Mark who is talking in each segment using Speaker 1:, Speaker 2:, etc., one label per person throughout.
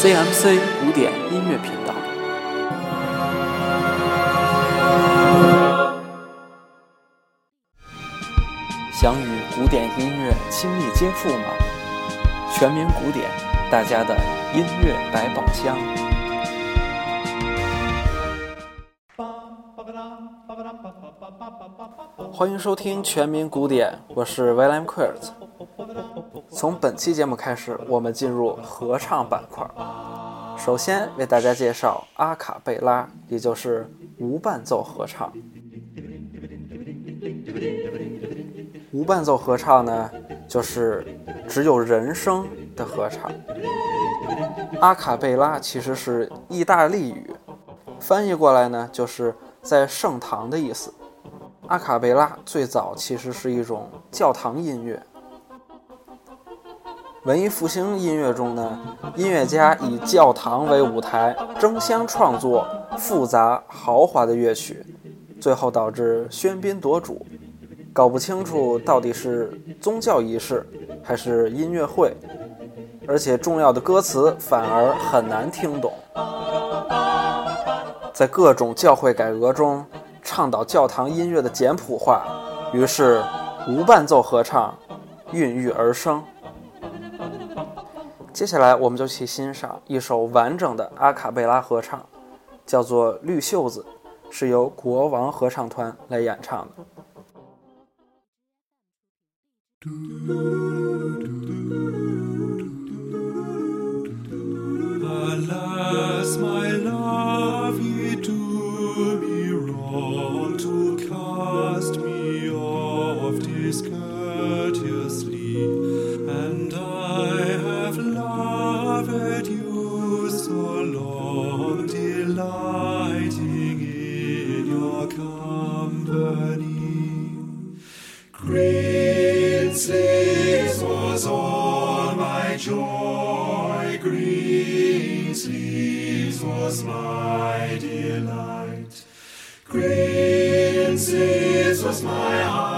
Speaker 1: CMC 古典音乐频道。想与古典音乐亲密接触吗？全民古典，大家的音乐百宝箱。欢迎收听全民古典，我是 William Quirt。从本期节目开始，我们进入合唱板块。首先为大家介绍阿卡贝拉，也就是无伴奏合唱。无伴奏合唱呢，就是只有人声的合唱。阿卡贝拉其实是意大利语，翻译过来呢，就是在盛唐的意思。阿卡贝拉最早其实是一种教堂音乐。文艺复兴音乐中呢，音乐家以教堂为舞台，争相创作复杂豪华的乐曲，最后导致喧宾夺主，搞不清楚到底是宗教仪式还是音乐会，而且重要的歌词反而很难听懂。在各种教会改革中，倡导教堂音乐的简谱化，于是无伴奏合唱孕育而生。接下来，我们就去欣赏一首完整的阿卡贝拉合唱，叫做《绿袖子》，是由国王合唱团来演唱的。
Speaker 2: Loved you so long, delighting in your company. Green sleeves was all my joy, green sleeves was my delight. Green sleeves was my heart.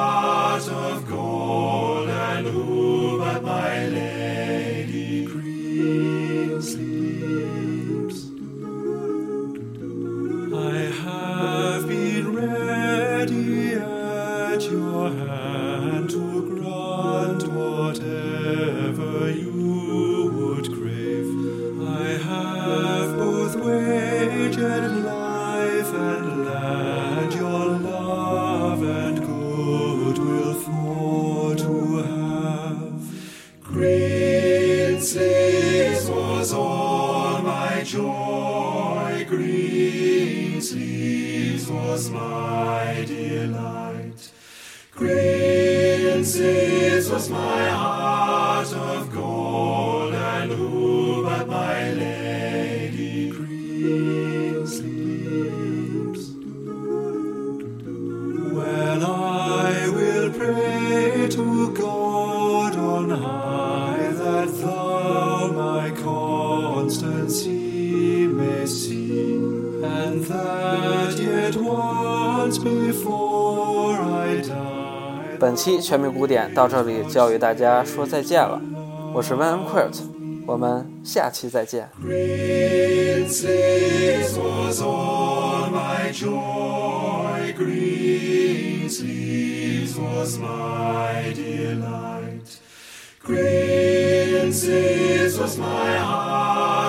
Speaker 2: Waged life and land your love and goodwill for to have. Green sleeves was all my joy, green sleeves was my delight. Green sleeves was my heart
Speaker 1: 本期全民古典到这里就要与大家说再见了，我是 Van Quirt，我们下期再见。
Speaker 2: Green sleeves was all my joy, green sleeves was my delight. Green sleeves was my heart of gold.